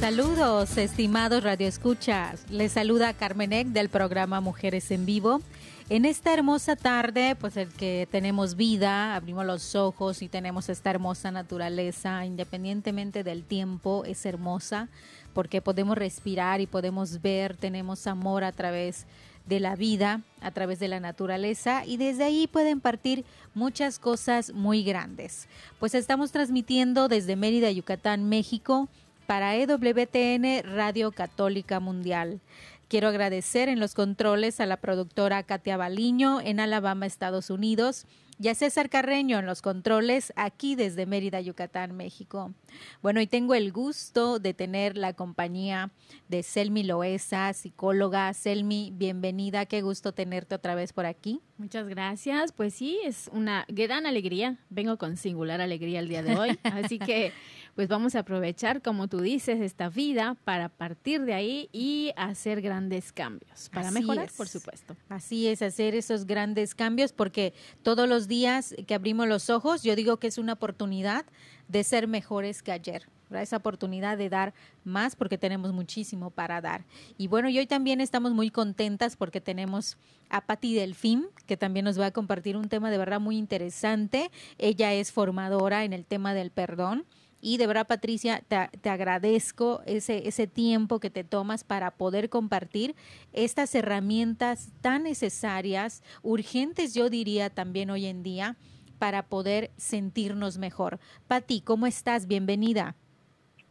Saludos, estimados radioescuchas. Les saluda Carmenek del programa Mujeres en Vivo. En esta hermosa tarde, pues el que tenemos vida, abrimos los ojos y tenemos esta hermosa naturaleza, independientemente del tiempo, es hermosa porque podemos respirar y podemos ver, tenemos amor a través de la vida, a través de la naturaleza y desde ahí pueden partir muchas cosas muy grandes. Pues estamos transmitiendo desde Mérida, Yucatán, México para EWTN Radio Católica Mundial. Quiero agradecer en los controles a la productora Katia Baliño en Alabama, Estados Unidos, y a César Carreño en los controles aquí desde Mérida, Yucatán, México. Bueno, y tengo el gusto de tener la compañía de Selmi Loesa, psicóloga. Selmi, bienvenida, qué gusto tenerte otra vez por aquí. Muchas gracias. Pues sí, es una gran alegría. Vengo con singular alegría el día de hoy. Así que, pues vamos a aprovechar, como tú dices, esta vida para partir de ahí y hacer grandes cambios. Para Así mejorar, es. por supuesto. Así es, hacer esos grandes cambios porque todos los días que abrimos los ojos, yo digo que es una oportunidad de ser mejores que ayer. ¿verdad? Esa oportunidad de dar más porque tenemos muchísimo para dar. Y bueno, y hoy también estamos muy contentas porque tenemos a Patti Delfín, que también nos va a compartir un tema de verdad muy interesante. Ella es formadora en el tema del perdón. Y de verdad, Patricia, te, te, agradezco ese, ese tiempo que te tomas para poder compartir estas herramientas tan necesarias, urgentes, yo diría también hoy en día, para poder sentirnos mejor. Pati, ¿cómo estás? Bienvenida.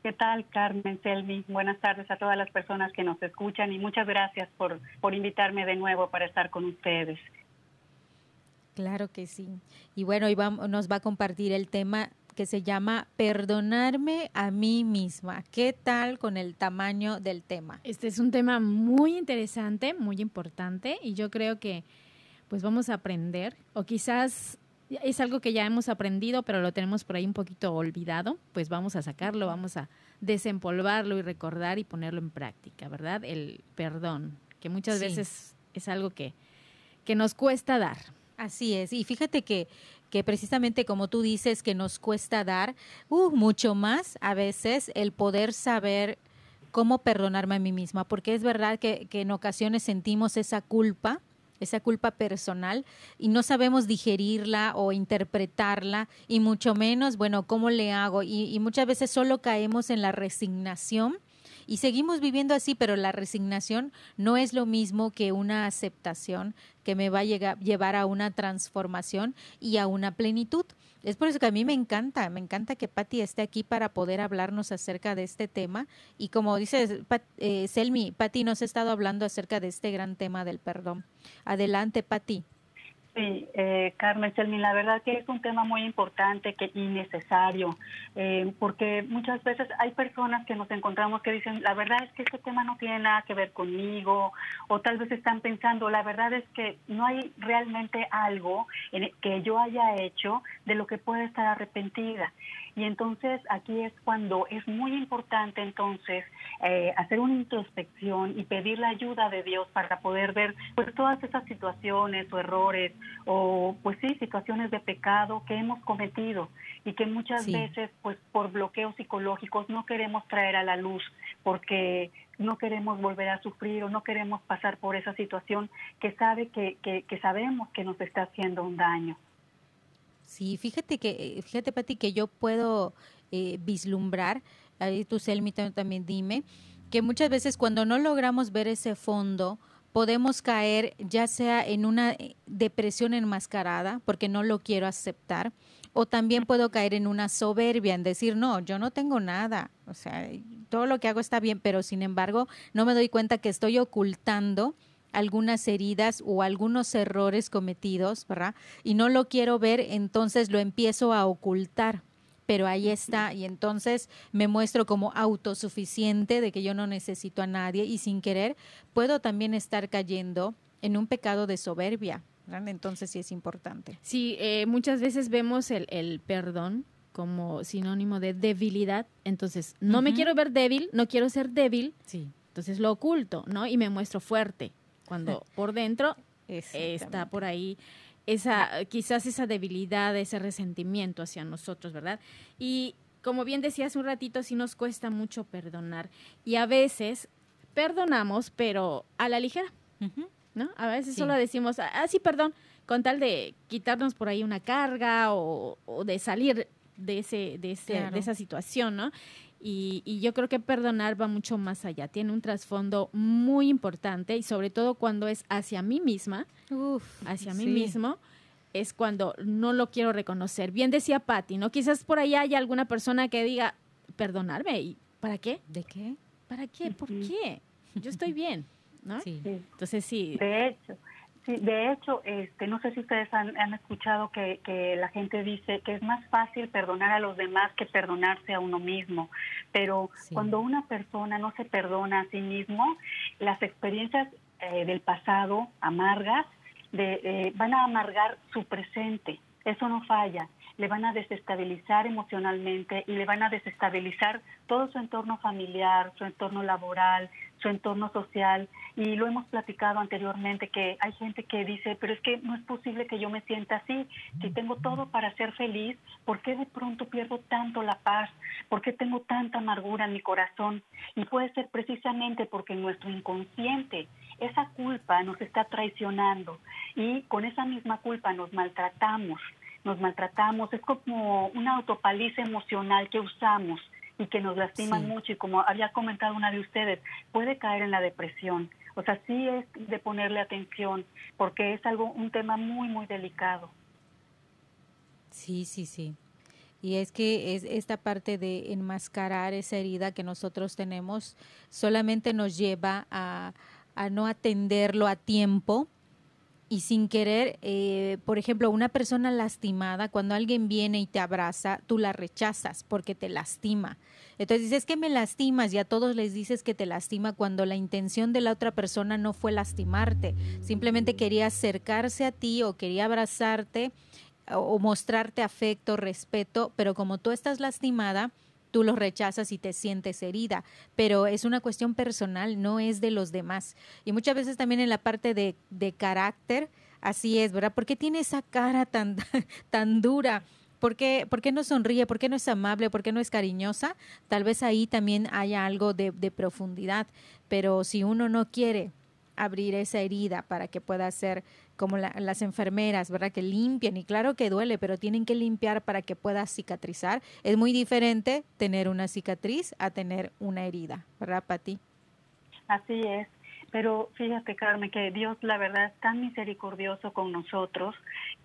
¿Qué tal, Carmen Selvi? Buenas tardes a todas las personas que nos escuchan y muchas gracias por, por invitarme de nuevo para estar con ustedes. Claro que sí. Y bueno, y vamos, nos va a compartir el tema que se llama Perdonarme a mí misma. ¿Qué tal con el tamaño del tema? Este es un tema muy interesante, muy importante y yo creo que pues vamos a aprender o quizás es algo que ya hemos aprendido, pero lo tenemos por ahí un poquito olvidado, pues vamos a sacarlo, vamos a desempolvarlo y recordar y ponerlo en práctica, ¿verdad? El perdón, que muchas sí. veces es algo que, que nos cuesta dar. Así es, y fíjate que, que precisamente como tú dices que nos cuesta dar, uh, mucho más a veces el poder saber cómo perdonarme a mí misma, porque es verdad que, que en ocasiones sentimos esa culpa, esa culpa personal y no sabemos digerirla o interpretarla y mucho menos, bueno, ¿cómo le hago? Y, y, muchas veces solo caemos en la resignación y seguimos viviendo así, pero la resignación no es lo mismo que una aceptación que me va a llevar a una transformación y a una plenitud. Es por eso que a mí me encanta, me encanta que Patti esté aquí para poder hablarnos acerca de este tema. Y como dices, Pat, eh, Selmi, Patti nos ha estado hablando acerca de este gran tema del perdón. Adelante, Patti. Sí, eh, Carmen Selmi, la verdad que es un tema muy importante que, y necesario, eh, porque muchas veces hay personas que nos encontramos que dicen, la verdad es que este tema no tiene nada que ver conmigo, o tal vez están pensando, la verdad es que no hay realmente algo en que yo haya hecho de lo que pueda estar arrepentida. Y entonces aquí es cuando es muy importante entonces eh, hacer una introspección y pedir la ayuda de Dios para poder ver pues todas esas situaciones o errores o pues sí situaciones de pecado que hemos cometido y que muchas sí. veces pues por bloqueos psicológicos no queremos traer a la luz porque no queremos volver a sufrir o no queremos pasar por esa situación que sabe que, que, que sabemos que nos está haciendo un daño. Sí, fíjate que, fíjate Pati, que yo puedo eh, vislumbrar, ahí tú Selmi también dime, que muchas veces cuando no logramos ver ese fondo, podemos caer ya sea en una eh, depresión enmascarada, porque no lo quiero aceptar, o también puedo caer en una soberbia, en decir, no, yo no tengo nada, o sea, todo lo que hago está bien, pero sin embargo no me doy cuenta que estoy ocultando algunas heridas o algunos errores cometidos, ¿verdad? Y no lo quiero ver, entonces lo empiezo a ocultar pero ahí está y entonces me muestro como autosuficiente de que yo no necesito a nadie y sin querer puedo también estar cayendo en un pecado de soberbia. Entonces sí es importante. Sí, eh, muchas veces vemos el, el, perdón como sinónimo de debilidad. Entonces, no me quiero ver débil, no quiero ser débil. Sí. Entonces lo oculto, ¿no? Y me muestro fuerte. Cuando por dentro está por ahí esa, quizás esa debilidad, ese resentimiento hacia nosotros, ¿verdad? Y como bien decía hace un ratito, sí nos cuesta mucho perdonar. Y a veces perdonamos, pero a la ligera, ¿no? A veces solo decimos, ah, sí, perdón, con tal de quitarnos por ahí una carga o, de salir de, ese, de, ese, de esa situación, ¿no? Y, yo creo que perdonar va mucho más allá, tiene un trasfondo muy importante y sobre todo cuando es hacia mí misma, hacia mí mismo, es cuando no lo quiero reconocer. Bien decía Patti, ¿no? Quizás por ahí haya alguna persona que diga, perdonarme, ¿y para qué? ¿De qué? ¿Para qué? ¿Por qué? Yo estoy bien, ¿no? Sí. Entonces sí. De hecho, Sí, de hecho, este, no sé si ustedes han, escuchado que, que, la gente dice que es más fácil perdonar a los demás que perdonarse a uno mismo, pero cuando una persona no se perdona a sí mismo, las experiencias eh, del pasado amargas de, eh, van a amargar su presente, eso no falla, le van a desestabilizar emocionalmente y le van a desestabilizar todo su entorno familiar, su entorno laboral, su entorno social. Y lo hemos platicado anteriormente que hay gente que dice, pero es que no es posible que yo me sienta así. Si tengo todo para ser feliz, ¿por qué de pronto pierdo tanto la paz? ¿Por qué tengo tanta amargura en mi corazón? Y puede ser precisamente porque nuestro inconsciente, esa culpa nos está traicionando y con esa misma culpa nos maltratamos nos maltratamos, es como una autopaliza emocional que usamos y que nos lastima mucho y como había comentado una de ustedes, puede caer en la depresión. O sea, sí es de ponerle atención porque es algo un tema muy muy delicado. Sí, sí, sí. Y es que es esta parte de enmascarar esa herida que nosotros tenemos solamente nos lleva a, a no atenderlo a tiempo y sin querer, eh, por ejemplo, una persona lastimada, cuando alguien viene y te abraza, tú la rechazas porque te lastima. Entonces dices que me lastimas y a todos les dices que te lastima cuando la intención de la otra persona no fue lastimarte, simplemente quería acercarse a ti o quería abrazarte o mostrarte afecto, respeto, pero como tú estás lastimada, tú los rechazas y te sientes herida, pero es una cuestión personal, no es de los demás. Y muchas veces también en la parte de, de carácter, así es, ¿verdad? ¿Por qué tiene esa cara tan, tan dura? ¿Por qué, ¿Por qué, no sonríe? ¿Por qué no es amable? ¿Por qué no es cariñosa? Tal vez ahí también haya algo de, de profundidad, pero si uno no quiere abrir esa herida para que pueda ser como las enfermeras, ¿verdad? Que limpian y claro que duele, pero tienen que limpiar para que pueda cicatrizar. Es muy diferente tener una cicatriz a tener una herida, ¿verdad, Pati? Así es. Pero fíjate, Carmen, que Dios la verdad es tan misericordioso con nosotros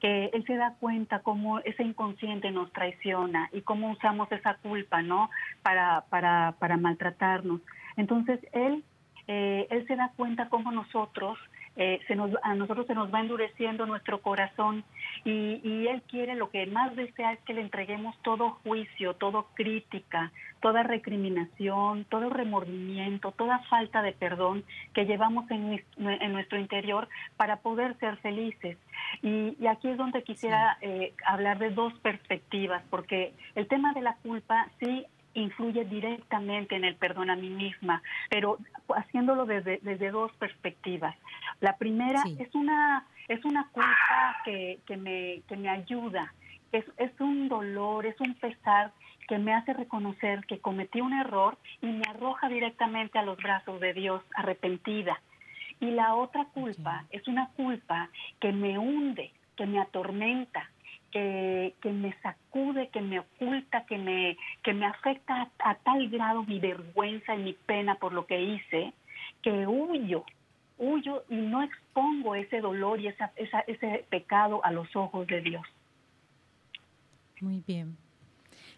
que Él se da cuenta cómo ese inconsciente nos traiciona y cómo usamos esa culpa, ¿no? Para, para, para maltratarnos. Entonces, Él, eh, Él se da cuenta cómo nosotros eh, se nos, a nosotros se nos va endureciendo nuestro corazón y, y, Él quiere, lo que más desea es que le entreguemos todo juicio, todo crítica, toda recriminación, todo remordimiento, toda falta de perdón que llevamos en, en nuestro interior para poder ser felices. Y, y aquí es donde quisiera eh, hablar de dos perspectivas, porque el tema de la culpa sí influye directamente en el perdón a mí misma, pero haciéndolo desde, desde dos perspectivas. La primera es una es una culpa que, que, me, que me ayuda, es, es un dolor, es un pesar que me hace reconocer que cometí un error y me arroja directamente a los brazos de Dios arrepentida. Y la otra culpa es una culpa que me hunde, que me atormenta, que, me sacude, que me oculta, que me, que me afecta a, tal grado mi vergüenza y mi pena por lo que hice, que huyo huyo y no expongo ese dolor y esa, ese pecado a los ojos de Dios. Muy bien.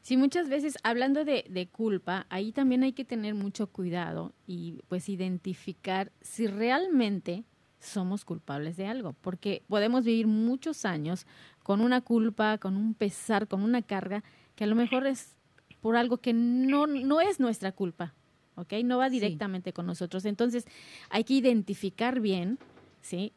Sí, muchas veces hablando de, de, culpa, ahí también hay que tener mucho cuidado y pues identificar si realmente somos culpables de algo, porque podemos vivir muchos años con una culpa, con un pesar, con una carga, que a lo mejor es por algo que no, no es nuestra culpa, ¿ok? No va directamente con nosotros. Entonces, hay que identificar bien, ¿sí?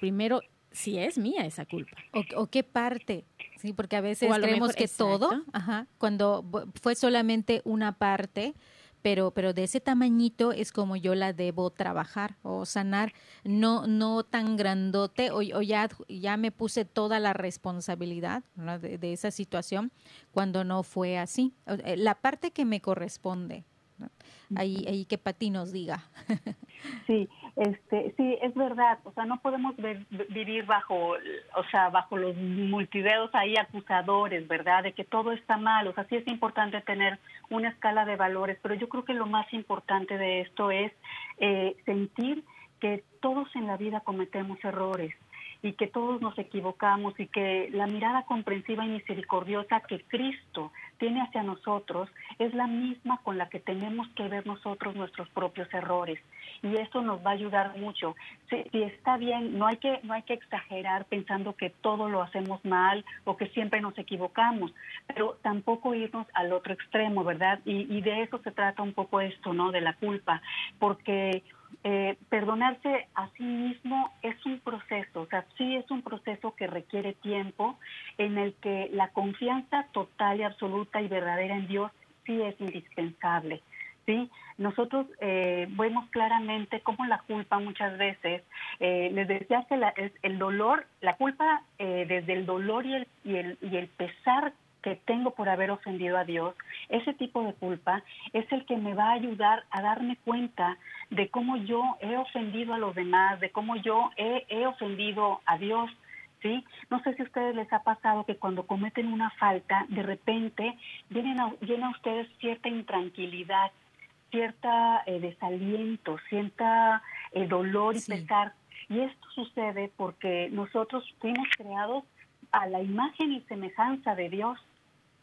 Primero, si es mía esa culpa. O, qué parte, ¿sí? Porque a veces creemos que todo, ajá, cuando fue solamente una parte, pero, pero de ese tamañito es como yo la debo trabajar o sanar, no, no tan grandote, o, ya, ya me puse toda la responsabilidad de, de, esa situación cuando no fue así. Eh, la parte que me corresponde, ahí, ahí que Pati nos diga. Sí, este, sí, es verdad. O sea, no podemos vivir bajo, o sea, bajo los multideos ahí acusadores, ¿verdad? De que todo está mal. O sea, sí es importante tener una escala de valores, pero yo creo que lo más importante de esto es eh, sentir que todos en la vida cometemos errores y que todos nos equivocamos y que la mirada comprensiva y misericordiosa que Cristo tiene hacia nosotros es la misma con la que tenemos que ver nosotros nuestros propios errores y eso nos va a ayudar mucho. Si, está bien, no hay que no hay que exagerar pensando que todo lo hacemos mal o que siempre nos equivocamos, pero tampoco irnos al otro extremo, ¿verdad? Y, y de eso se trata un poco esto, ¿no? De la culpa, porque eh, perdonarse a sí mismo es un proceso, o sea, sí es un proceso que requiere tiempo, en el que la confianza total y absoluta y verdadera en Dios sí es indispensable. ¿Sí? Nosotros eh, vemos claramente cómo la culpa muchas veces, eh, les decía que la, el dolor, la culpa eh, desde el dolor y el, y el, y el pesar que tengo por haber ofendido a Dios, ese tipo de culpa es el que me va a ayudar a darme cuenta de cómo yo he ofendido a los demás, de cómo yo he, he ofendido a Dios. ¿Sí? No sé si a ustedes les ha pasado que cuando cometen una falta, de repente vienen a, viene a ustedes cierta intranquilidad, cierta eh, desaliento, cierta eh, dolor y pesar. Y esto sucede porque nosotros fuimos creados a la imagen y semejanza de Dios.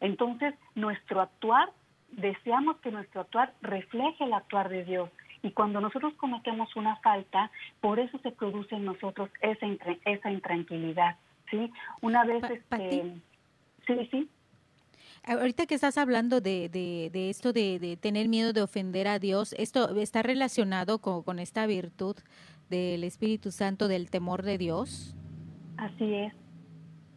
Entonces, nuestro actuar, deseamos que nuestro actuar refleje el actuar de Dios. Y cuando nosotros cometemos una falta, por eso se produce en nosotros esa, esa intranquilidad. ¿sí? Una vez... este, sí, sí. Ahorita que estás hablando de, de, esto de, tener miedo de ofender a Dios, ¿esto está relacionado con, con esta virtud del Espíritu Santo del temor de Dios? Así es.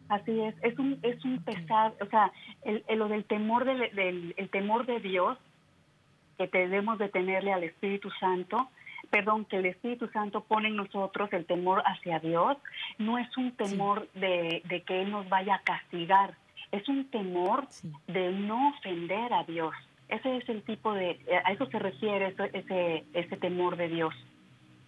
Así es, es un, es un pesar, o sea, el, lo del temor del, el temor de Dios que debemos de tenerle al Espíritu Santo, perdón, que el Espíritu Santo pone en nosotros el temor hacia Dios, no es un temor de, de, que Él nos vaya a castigar, es un temor de no ofender a Dios. Ese es el tipo de, a eso se refiere ese, ese temor de Dios.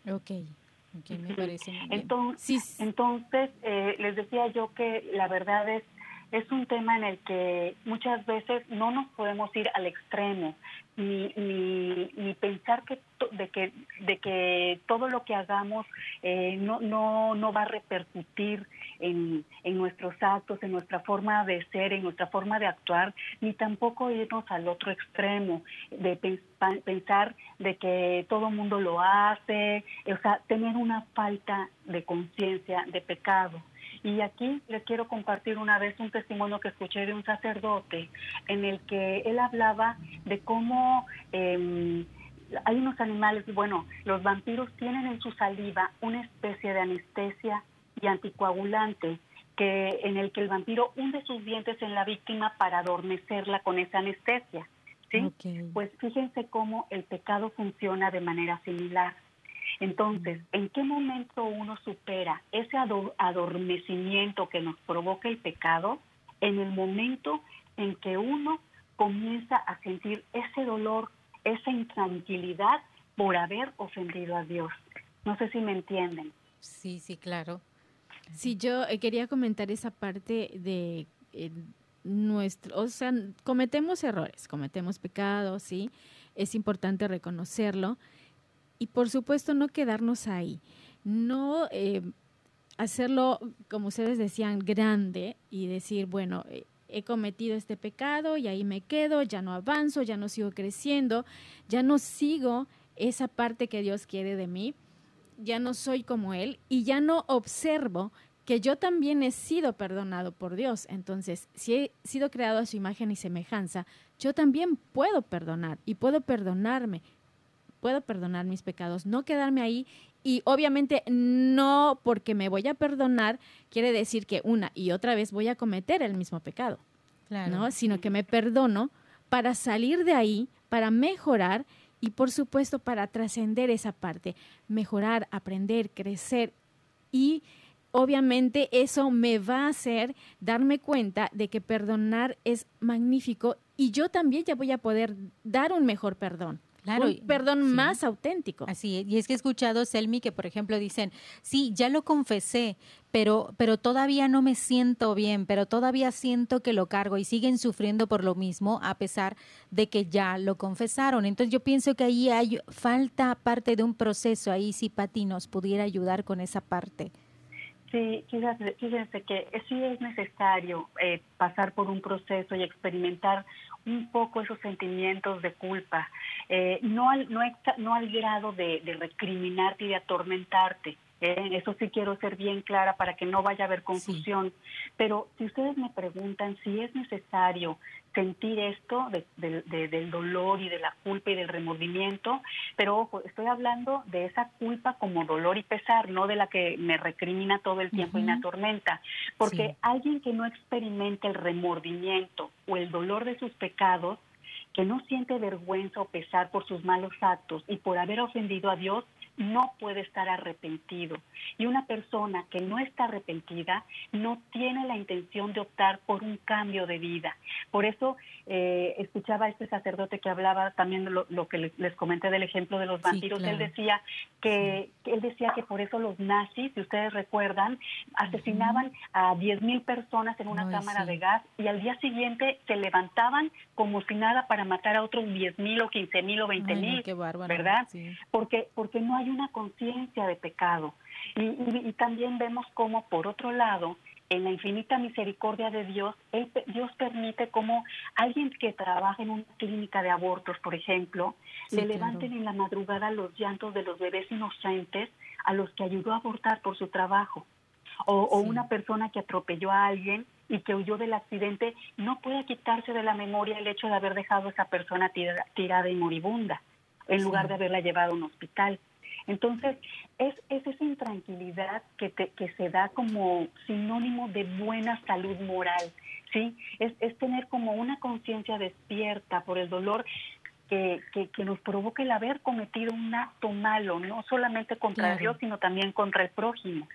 Okay me parece Entonces, entonces eh, les decía yo que la verdad es es un tema en el que muchas veces no nos podemos ir al extremo ni, ni, pensar que de que de que todo lo que hagamos eh, no no no va a repercutir en, en nuestros actos en nuestra forma de ser en nuestra forma de actuar ni tampoco irnos al otro extremo de pensar de que todo el mundo lo hace o sea tener una falta de conciencia de pecado y aquí les quiero compartir una vez un testimonio que escuché de un sacerdote en el que él hablaba de cómo eh, hay unos animales, bueno, los vampiros tienen en su saliva una especie de anestesia y anticoagulante que en el que el vampiro hunde sus dientes en la víctima para adormecerla con esa anestesia. ¿sí? Pues fíjense cómo el pecado funciona de manera similar. Entonces, ¿en qué momento uno supera ese adormecimiento que nos provoca el pecado? En el momento en que uno comienza a sentir ese dolor, esa intranquilidad por haber ofendido a Dios. No sé si me entienden. Sí, sí, claro. Sí, yo eh, quería comentar esa parte de eh, nuestro, o sea, cometemos errores, cometemos pecados, sí, es importante reconocerlo y por supuesto no quedarnos ahí, no eh, hacerlo, como ustedes decían, grande y decir, bueno, eh, he cometido este pecado y ahí me quedo, ya no avanzo, ya no sigo creciendo, ya no sigo esa parte que Dios quiere de mí, ya no soy como Él y ya no observo que yo también he sido perdonado por Dios. Entonces, si he sido creado a su imagen y semejanza, yo también puedo perdonar y puedo perdonarme, puedo perdonar mis pecados, no quedarme ahí y obviamente no porque me voy a perdonar quiere decir que una y otra vez voy a cometer el mismo pecado, ¿no? Sino que me perdono para salir de ahí, para mejorar y por supuesto para trascender esa parte, mejorar, aprender, crecer y obviamente eso me va a hacer darme cuenta de que perdonar es magnífico y yo también ya voy a poder dar un mejor perdón. Claro, un perdón más auténtico. Así es. Y es que he escuchado, Selmi, que por ejemplo dicen, sí, ya lo confesé, pero, pero todavía no me siento bien, pero todavía siento que lo cargo y siguen sufriendo por lo mismo a pesar de que ya lo confesaron. Entonces yo pienso que ahí hay falta parte de un proceso. Ahí sí Pati nos pudiera ayudar con esa parte. Sí, fíjense, que sí es necesario eh, pasar por un proceso y experimentar un poco esos sentimientos de culpa, eh, no, al, no, no al grado de, de recriminarte y de atormentarte, ¿eh? eso sí quiero ser bien clara para que no vaya a haber confusión. Pero si ustedes me preguntan si es necesario sentir esto del dolor y de la culpa y del remordimiento, pero ojo, estoy hablando de esa culpa como dolor y pesar, no de la que me recrimina todo el tiempo y me atormenta, porque alguien que no experimenta el remordimiento o el dolor de sus pecados, que no siente vergüenza o pesar por sus malos actos y por haber ofendido a Dios, no puede estar arrepentido. Y una persona que no está arrepentida no tiene la intención de optar por un cambio de vida. Por eso eh, escuchaba a este sacerdote que hablaba también de lo, que les, comenté del ejemplo de los vampiros. Él decía que, él decía que por eso los nazis, si ustedes recuerdan, asesinaban a 10.000 personas en una cámara de gas y al día siguiente se levantaban como si nada para matar a otros 10.000 o 15.000 o 20.000, ¿verdad? Porque porque no hay una conciencia de pecado. Y, también vemos cómo, por otro lado, en la infinita misericordia de Dios, Dios permite como alguien que trabaja en una clínica de abortos, por ejemplo, le levanten en la madrugada los llantos de los bebés inocentes a los que ayudó a abortar por su trabajo. O, una persona que atropelló a alguien y que huyó del accidente no puede quitarse de la memoria el hecho de haber dejado a esa persona tirada y moribunda en lugar de haberla llevado a un hospital. Entonces, es, esa intranquilidad que, que se da como sinónimo de buena salud moral, ¿sí? Es, tener como una conciencia despierta por el dolor que, que, nos provoca el haber cometido un acto malo, no solamente contra Dios, sino también contra el prójimo.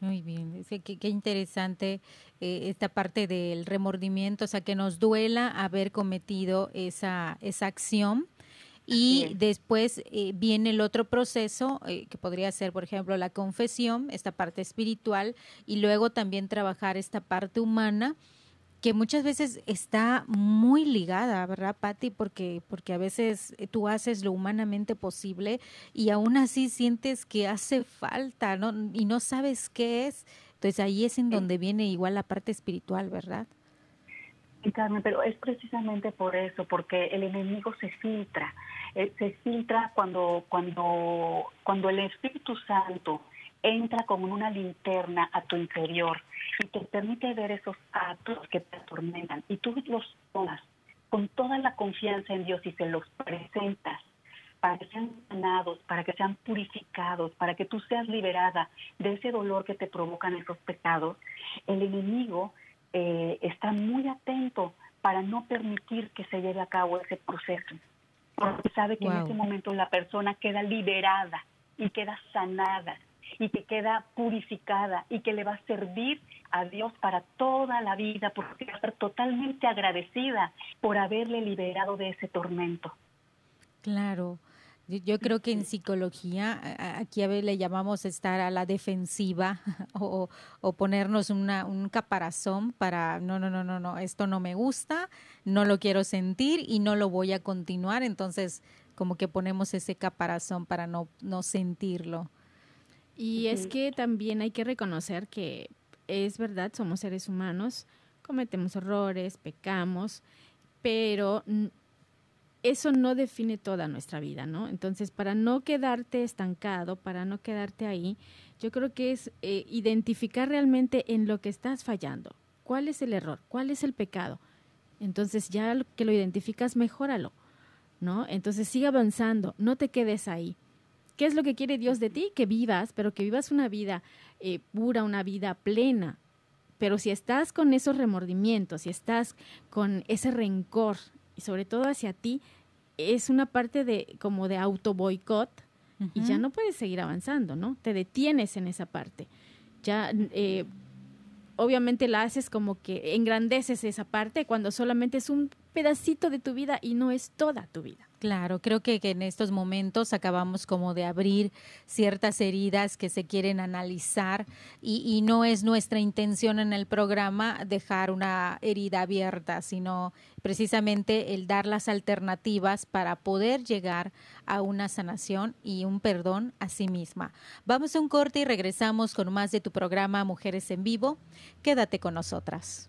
Muy bien, qué, qué interesante eh, esta parte del remordimiento, o sea, que nos duela haber cometido esa, esa acción y después eh, viene el otro proceso, eh, que podría ser, por ejemplo, la confesión, esta parte espiritual, y luego también trabajar esta parte humana, que muchas veces está muy ligada, ¿verdad, Patti? Porque, porque a veces eh, tú haces lo humanamente posible y aún así sientes que hace falta, ¿no? Y no sabes qué es. Entonces ahí es en donde viene igual la parte espiritual, ¿verdad? Carmen, pero es precisamente por eso, porque el enemigo se filtra, eh, se filtra cuando, cuando, cuando el Espíritu Santo entra como una linterna a tu interior y te permite ver esos actos que te atormentan y tú los tomas con toda la confianza en Dios y se los presentas para que sean sanados, para que sean purificados, para que tú seas liberada de ese dolor que te provocan esos pecados, el enemigo eh, está muy atento para no permitir que se lleve a cabo ese proceso, porque sabe que en ese momento la persona queda liberada y queda sanada y que queda purificada y que le va a servir a Dios para toda la vida, porque va a ser totalmente agradecida por haberle liberado de ese tormento. Claro. Yo creo que en psicología, aquí a veces le llamamos estar a la defensiva o, o, ponernos una, un caparazón para, no, no, no, no, no, esto no me gusta, no lo quiero sentir y no lo voy a continuar. Entonces Como que ponemos ese caparazón para no, no sentirlo. Y es que también hay que reconocer que es verdad, somos seres humanos, cometemos errores, pecamos, pero eso no define toda nuestra vida, ¿no? Entonces, para no quedarte estancado, para no quedarte ahí, yo creo que es eh, identificar realmente en lo que estás fallando. ¿Cuál es el error? ¿Cuál es el pecado? Entonces, ya que lo identificas, mejóralo, ¿no? Entonces, sigue avanzando, no te quedes ahí. ¿Qué es lo que quiere Dios de ti? Que vivas, pero que vivas una vida eh, pura, una vida plena. Pero si estás con esos remordimientos, si estás con ese rencor, y sobre todo hacia ti, es una parte de como de auto boicot y ya no puedes seguir avanzando, ¿no? Te detienes en esa parte. Ya eh, obviamente la haces como que engrandeces esa parte cuando solamente es un pedacito de tu vida y no es toda tu vida. Claro, creo que, en estos momentos acabamos como de abrir ciertas heridas que se quieren analizar y, y, no es nuestra intención en el programa dejar una herida abierta, sino precisamente el dar las alternativas para poder llegar a una sanación y un perdón a sí misma. Vamos a un corte y regresamos con más de tu programa Mujeres en Vivo. Quédate con nosotras.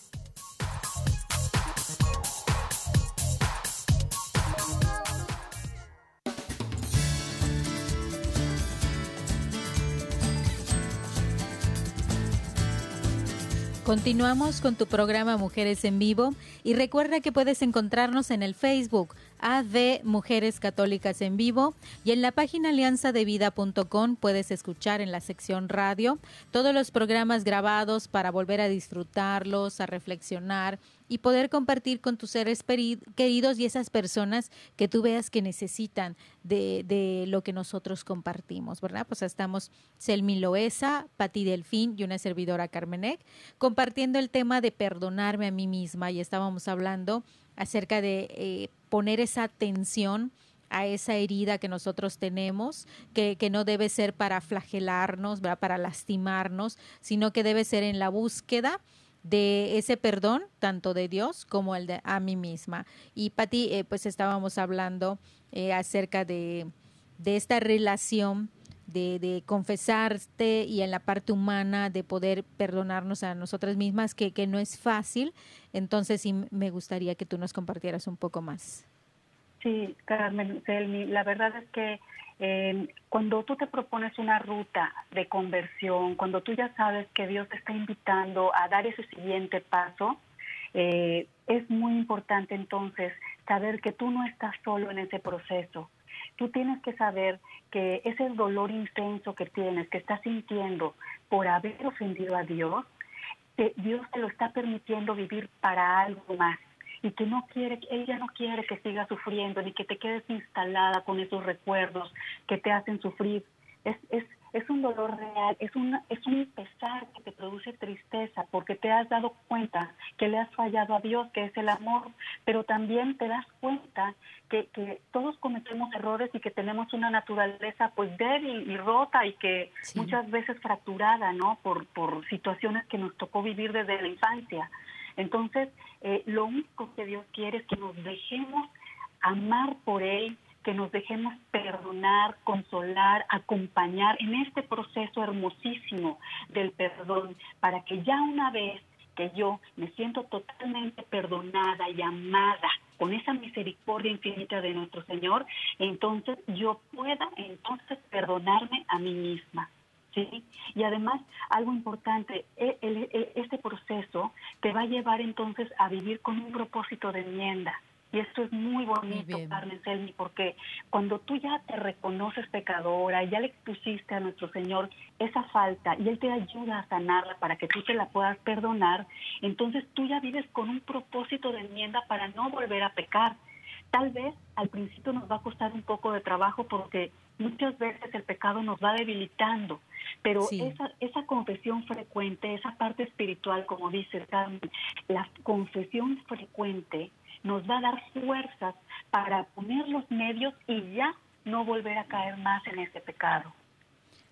Continuamos con tu programa Mujeres en Vivo y recuerda que puedes encontrarnos en el Facebook AD Mujeres Católicas en Vivo y en la página alianzadevida.com puedes escuchar en la sección radio todos los programas grabados para volver a disfrutarlos, a reflexionar y poder compartir con tus seres queridos y esas personas que tú veas que necesitan de, de lo que nosotros compartimos, ¿verdad? Pues estamos Selmi Loesa, Pati Delfín y una servidora Carmenek compartiendo el tema de perdonarme a mí misma y estábamos hablando acerca de eh, poner esa atención a esa herida que nosotros tenemos, que, que no debe ser para flagelarnos, para lastimarnos, sino que debe ser en la búsqueda de ese perdón, tanto de Dios como el de a mí misma. Y Pati, eh, pues estábamos hablando eh, acerca de, de, esta relación de, confesarte y en la parte humana de poder perdonarnos a nosotras mismas, que, que no es fácil. Entonces sí me gustaría que tú nos compartieras un poco más. Sí, Carmen, la verdad es que cuando tú te propones una ruta de conversión, cuando tú ya sabes que Dios te está invitando a dar ese siguiente paso, eh, es muy importante entonces saber que tú no estás solo en ese proceso. Tú tienes que saber que ese dolor intenso que tienes, que estás sintiendo por haber ofendido a Dios, Dios te lo está permitiendo vivir para algo más y que no quiere, ella no quiere que sigas sufriendo ni que te quedes instalada con esos recuerdos que te hacen sufrir. Es, es, es un dolor real, es, una, es un pesar que te produce tristeza porque te has dado cuenta que le has fallado a Dios, que es el amor, pero también te das cuenta que, que todos cometemos errores y que tenemos una naturaleza pues débil y rota y que muchas veces fracturada, ¿no? Por, por situaciones que nos tocó vivir desde la infancia. Entonces, eh, lo único que Dios quiere es que nos dejemos amar por Él, que nos dejemos perdonar, consolar, acompañar en este proceso hermosísimo del perdón, para que ya una vez que yo me siento totalmente perdonada y amada con esa misericordia infinita de nuestro Señor, entonces yo pueda entonces perdonarme a mí misma. ¿Sí? Y además, algo importante, e, e, este proceso te va a llevar entonces a vivir con un propósito de enmienda. Y esto es muy bonito, Carmen Selmi, porque cuando tú ya te reconoces pecadora, ya le expusiste a nuestro Señor esa falta y Él te ayuda a sanarla para que tú te la puedas perdonar, entonces tú ya vives con un propósito de enmienda para no volver a pecar. Tal vez al principio nos va a costar un poco de trabajo porque muchas veces el pecado nos va debilitando, pero esa, esa confesión frecuente, esa parte espiritual, como dice Carmen, la confesión frecuente nos va a dar fuerzas para poner los medios y ya no volver a caer más en ese pecado.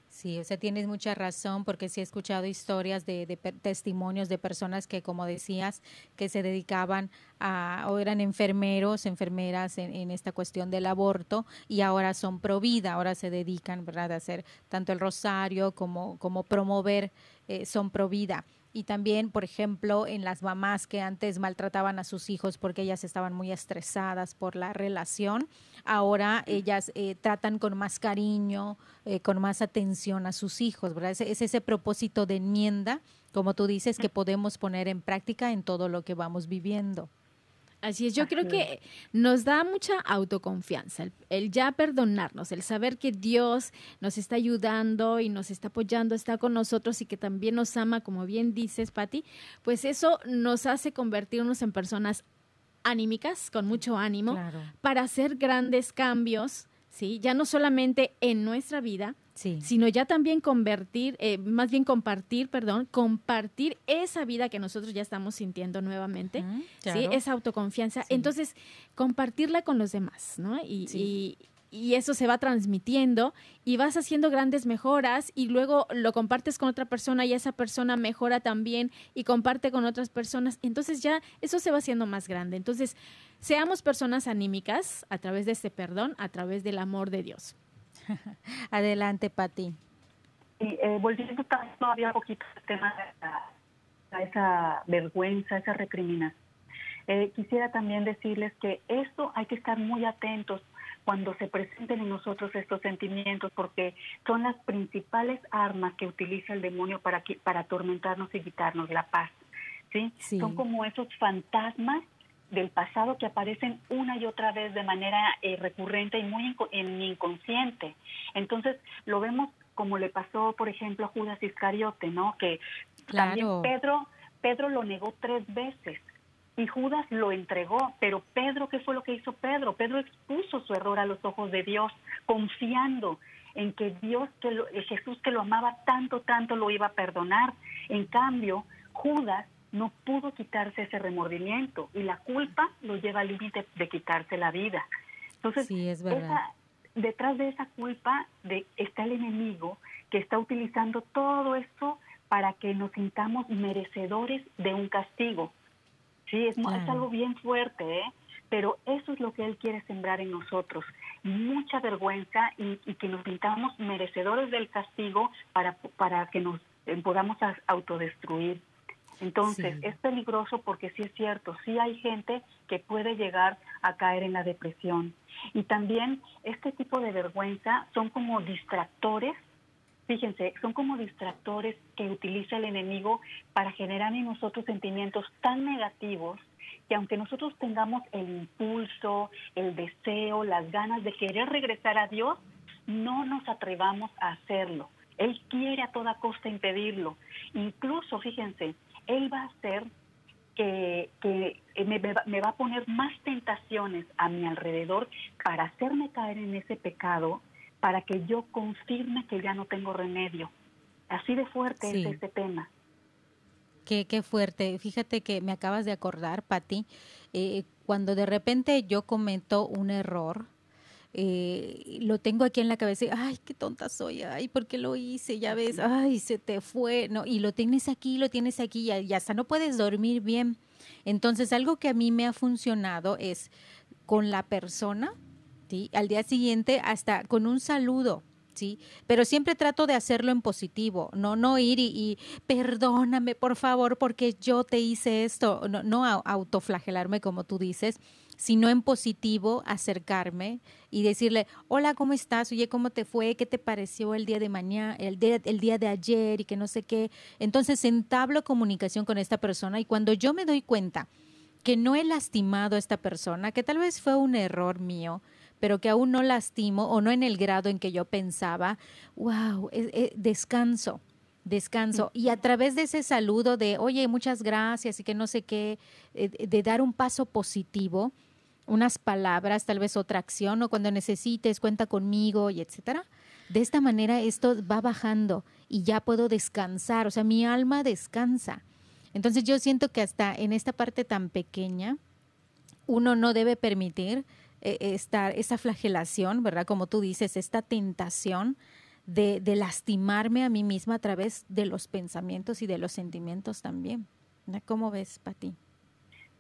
Sí, o sea, tienes mucha razón porque sí he escuchado historias de, testimonios de personas que, como decías, que se dedicaban a, o eran enfermeros, enfermeras en, esta cuestión del aborto y ahora son pro vida, ahora se dedican, ¿verdad?, a hacer tanto el rosario como, como promover, eh, son pro vida y también, por ejemplo, en las mamás que antes maltrataban a sus hijos porque ellas estaban muy estresadas por la relación, ahora ellas eh, tratan con más cariño, eh, con más atención a sus hijos, ¿verdad? Es, es, ese propósito de enmienda, como tú dices, que podemos poner en práctica en todo lo que vamos viviendo. Así es, yo creo que nos da mucha autoconfianza, el, ya perdonarnos, el saber que Dios nos está ayudando y nos está apoyando, está con nosotros y que también nos ama, como bien dices, Patti, pues eso nos hace convertirnos en personas anímicas, con mucho ánimo, para hacer grandes cambios, ¿sí? Ya no solamente en nuestra vida, sino ya también convertir, eh, más bien compartir, perdón, compartir esa vida que nosotros ya estamos sintiendo nuevamente, ¿sí? Esa autoconfianza. Entonces, compartirla con los demás, ¿no? Y, y, eso se va transmitiendo y vas haciendo grandes mejoras y luego lo compartes con otra persona y esa persona mejora también y comparte con otras personas. Entonces ya eso se va haciendo más grande. Entonces, seamos personas anímicas a través de este perdón, a través del amor de Dios. Adelante, Pati. Y eh, volviendo todavía un poquito al tema de esa vergüenza, esa recriminación. Eh, quisiera también decirles que esto hay que estar muy atentos cuando se presenten en nosotros estos sentimientos, porque son las principales armas que utiliza el demonio para, para atormentarnos y quitarnos la paz. ¿sí? Son como esos fantasmas del pasado que aparecen una y otra vez de manera eh, recurrente y muy en inconsciente. Entonces, lo vemos como le pasó, por ejemplo, a Judas Iscariote, ¿no? Que también Pedro, Pedro lo negó tres veces y Judas lo entregó, pero Pedro, ¿qué fue lo que hizo Pedro? Pedro expuso su error a los ojos de Dios, confiando en que Dios, que eh, Jesús que lo amaba tanto, tanto, lo iba a perdonar. En cambio, Judas no pudo quitarse ese remordimiento y la culpa lo lleva al límite de quitarse la vida. Entonces, detrás de esa culpa de, está el enemigo que está utilizando todo esto para que nos sintamos merecedores de un castigo. Sí, es, es algo bien fuerte, ¿eh? pero eso es lo que él quiere sembrar en nosotros, mucha vergüenza y, que nos sintamos merecedores del castigo para, para que nos eh, podamos autodestruir. Entonces, es peligroso porque sí es cierto, sí hay gente que puede llegar a caer en la depresión. Y también este tipo de vergüenza son como distractores, fíjense, son como distractores que utiliza el enemigo para generar en nosotros sentimientos tan negativos que aunque nosotros tengamos el impulso, el deseo, las ganas de querer regresar a Dios, no nos atrevamos a hacerlo. Él quiere a toda costa impedirlo. Incluso, fíjense, él va a hacer que, me, va a poner más tentaciones a mi alrededor para hacerme caer en ese pecado, para que yo confirme que ya no tengo remedio. Así de fuerte es este tema. Qué, qué fuerte. Fíjate que me acabas de acordar, Patti, eh, cuando de repente yo cometo un error, eh, lo tengo aquí en la cabeza, y, ay, qué tonta soy, ay, ¿por qué lo hice? Ya ves, ay, se te fue, no, y lo tienes aquí, lo tienes aquí, y, hasta no puedes dormir bien. Entonces, algo que a mí me ha funcionado es con la persona, ¿sí? Al día siguiente, hasta con un saludo, ¿sí? Pero siempre trato de hacerlo en positivo, no, no ir y, perdóname, por favor, porque yo te hice esto, no, no autoflagelarme como tú dices, sino en positivo acercarme y decirle, hola, ¿cómo estás? Oye, ¿cómo te fue? ¿Qué te pareció el día de mañana, el día, el día de ayer y que no sé qué? Entonces entablo comunicación con esta persona y cuando yo me doy cuenta que no he lastimado a esta persona, que tal vez fue un error mío, pero que aún no lastimo o no en el grado en que yo pensaba, wow, descanso, descanso. Y a través de ese saludo de, oye, muchas gracias y que no sé qué, eh, de dar un paso positivo, unas palabras, tal vez otra acción o cuando necesites, cuenta conmigo y etcétera. De esta manera esto va bajando y ya puedo descansar, o sea, mi alma descansa. Entonces yo siento que hasta en esta parte tan pequeña, uno no debe permitir eh, estar, esa flagelación, ¿verdad? Como tú dices, esta tentación de, de, lastimarme a mí misma a través de los pensamientos y de los sentimientos también. ¿Cómo ves, Pati?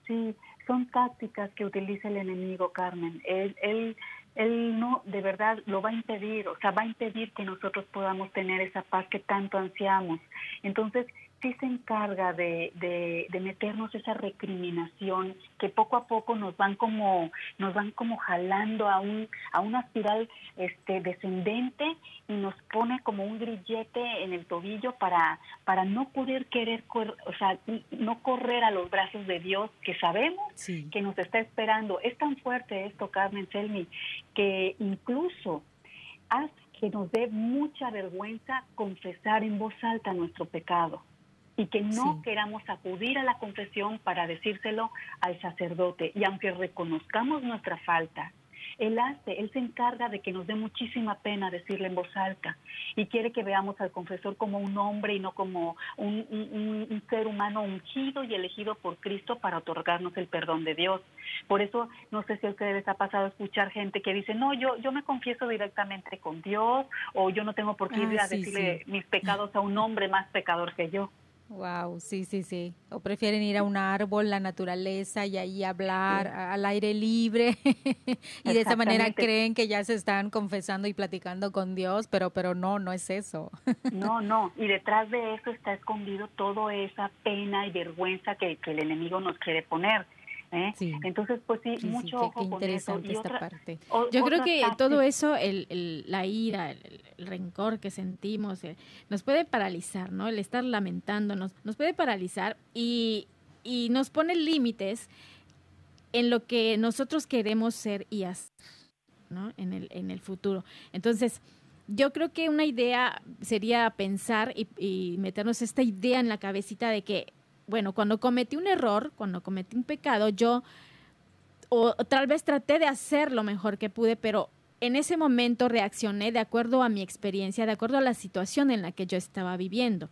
Sí, son tácticas que utiliza el enemigo, Carmen. Él, él, él no, de verdad, lo va a impedir, o sea, va a impedir que nosotros podamos tener esa paz que tanto ansiamos. Entonces, sí se encarga de, de, meternos esa recriminación que poco a poco nos van como nos van como jalando a un a una espiral este descendente y nos pone como un grillete en el tobillo para para no poder querer o sea no correr a los brazos de Dios que sabemos que nos está esperando. Es tan fuerte esto Carmen Selmi que incluso hace que nos dé mucha vergüenza confesar en voz alta nuestro pecado y que no queramos acudir a la confesión para decírselo al sacerdote. Y aunque reconozcamos nuestra falta, él hace, Él se encarga de que nos dé muchísima pena decirle en voz alta y quiere que veamos al confesor como un hombre y no como un, un, ser humano ungido y elegido por Cristo para otorgarnos el perdón de Dios. Por eso, no sé si a ustedes les ha pasado escuchar gente que dice, no, yo, yo me confieso directamente con Dios o yo no tengo por qué ir ah, a decirle mis pecados a un hombre más pecador que yo. Wow, sí, sí, sí. O prefieren ir a un árbol, la naturaleza y ahí hablar al aire libre y de esa manera creen que ya se están confesando y platicando con Dios, pero pero no, no es eso. no, no. Y detrás de eso está escondido toda esa pena y vergüenza que, que el enemigo nos quiere poner. ¿Eh? Entonces, pues sí, mucho ojo con eso. esta parte. Yo creo que todo eso, el, la ira, el, rencor que sentimos, eh, nos puede paralizar, ¿no? El estar lamentando nos puede paralizar y, y nos pone límites en lo que nosotros queremos ser y hacer, ¿no? En el, en el futuro. Entonces, yo creo que una idea sería pensar y, y meternos esta idea en la cabecita de que bueno, cuando cometí un error, cuando cometí un pecado, yo o, tal vez traté de hacer lo mejor que pude, pero en ese momento reaccioné de acuerdo a mi experiencia, de acuerdo a la situación en la que yo estaba viviendo.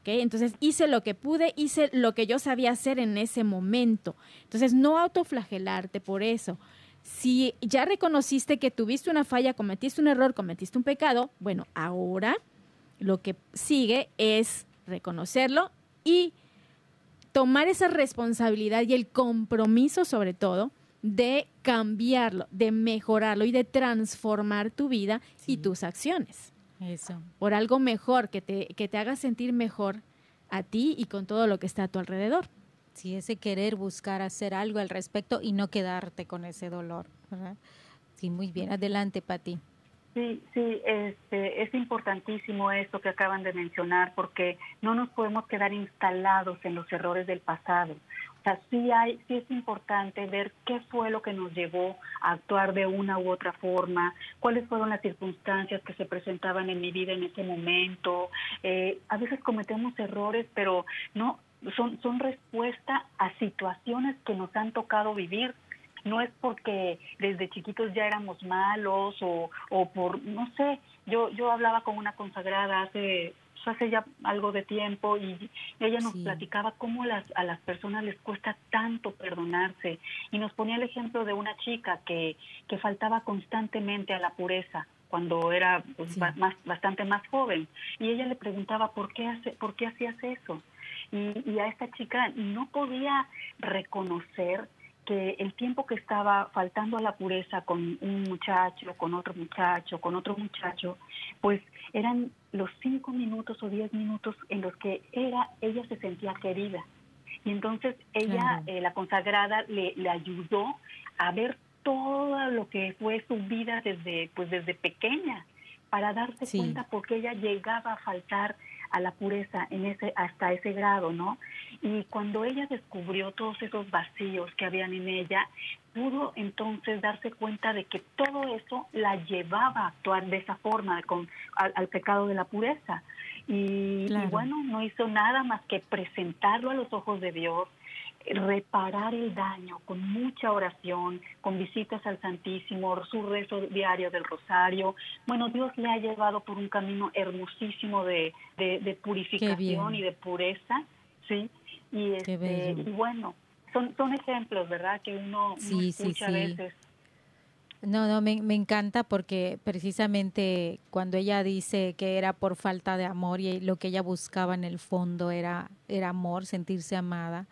¿Okay? Entonces hice lo que pude, hice lo que yo sabía hacer en ese momento. Entonces no autoflagelarte por eso. Si ya reconociste que tuviste una falla, cometiste un error, cometiste un pecado, bueno, ahora lo que sigue es reconocerlo y tomar esa responsabilidad y el compromiso sobre todo de cambiarlo, de mejorarlo y de transformar tu vida y tus acciones. Eso. Por algo mejor, que te, que te haga sentir mejor a ti y con todo lo que está a tu alrededor. Sí, ese querer buscar hacer algo al respecto y no quedarte con ese dolor. Sí, muy bien. Adelante, Pati. Sí, sí, este, es importantísimo esto que acaban de mencionar porque no nos podemos quedar instalados en los errores del pasado. O sea, sí, hay, sí es importante ver qué fue lo que nos llevó a actuar de una u otra forma, cuáles fueron las circunstancias que se presentaban en mi vida en ese momento. Eh, a veces cometemos errores, pero no son, son respuesta a situaciones que nos han tocado vivir no es porque desde chiquitos ya éramos malos o, o por, no sé, yo, yo hablaba con una consagrada hace hace ya algo de tiempo y ella nos platicaba cómo las, a las personas les cuesta tanto perdonarse. Y nos ponía el ejemplo de una chica que, que faltaba constantemente a la pureza cuando era pues, más, bastante más joven. Y ella le preguntaba por qué hace, por qué hacías eso y, y a esta chica no podía reconocer que el tiempo que estaba faltando a la pureza con un muchacho, con otro muchacho, con otro muchacho, pues eran los cinco minutos o diez minutos en los que era, ella se sentía querida. Y entonces ella, eh, la consagrada, le, le ayudó a ver todo lo que fue su vida desde, pues desde pequeña, para darse cuenta por qué ella llegaba a faltar a la pureza en ese, hasta ese grado, ¿no? Y cuando ella descubrió todos esos vacíos que habían en ella, pudo entonces darse cuenta de que todo eso la llevaba a actuar de esa forma, con, al, pecado de la pureza. y, bueno, no hizo nada más que presentarlo a los ojos de Dios, reparar el daño con mucha oración, con visitas al Santísimo, su rezo diario del Rosario. Bueno, Dios le ha llevado por un camino hermosísimo de, de, purificación y de pureza, ¿sí? Y, este, y bueno, son, son ejemplos, ¿verdad? Que uno, sí, escucha veces. No, no, me, me, encanta porque precisamente cuando ella dice que era por falta de amor y lo que ella buscaba en el fondo era, era amor, sentirse amada,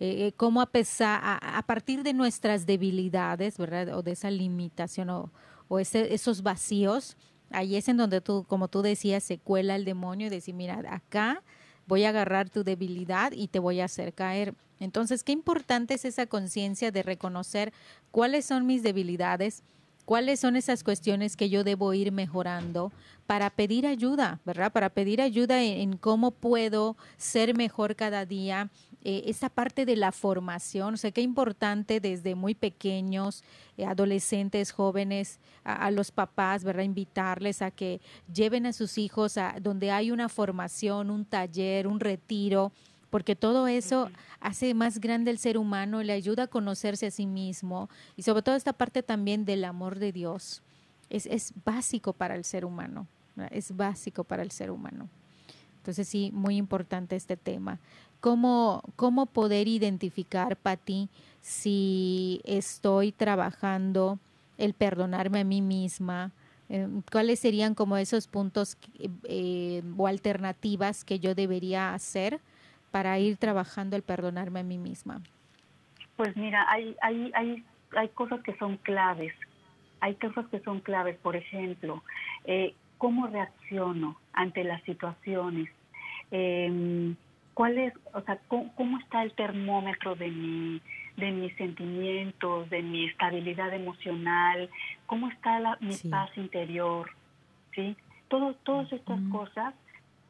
eh, eh, cómo a pesar, a, partir de nuestras debilidades, ¿verdad? O de esa limitación o, o ese, esos vacíos, ahí es en donde tú, como tú decías, se cuela el demonio y decir, mira, acá voy a agarrar tu debilidad y te voy a hacer caer. Entonces, qué importante es esa conciencia de reconocer cuáles son mis debilidades, cuáles son esas cuestiones que yo debo ir mejorando para pedir ayuda, ¿verdad? Para pedir ayuda en cómo puedo ser mejor cada día, eh, esa parte de la formación, o sea, qué importante desde muy pequeños, eh, adolescentes, jóvenes, a, los papás, ¿verdad? Invitarles a que lleven a sus hijos a donde hay una formación, un taller, un retiro, porque todo eso hace más grande el ser humano, le ayuda a conocerse a sí mismo y sobre todo esta parte también del amor de Dios. Es, es básico para el ser humano, es básico para el ser humano. Entonces sí, muy importante este tema cómo, cómo poder identificar, Pati, si estoy trabajando el perdonarme a mí misma, eh, cuáles serían como esos puntos eh, o alternativas que yo debería hacer para ir trabajando el perdonarme a mí misma. Pues mira, hay, hay, hay, hay cosas que son claves. Hay cosas que son claves, por ejemplo, eh, cómo reacciono ante las situaciones. Eh, ¿Cuál es, o sea, cómo, está el termómetro de mi, de mis sentimientos, de mi estabilidad emocional? ¿Cómo está la, mi paz interior? ¿Sí? Todo, todas estas cosas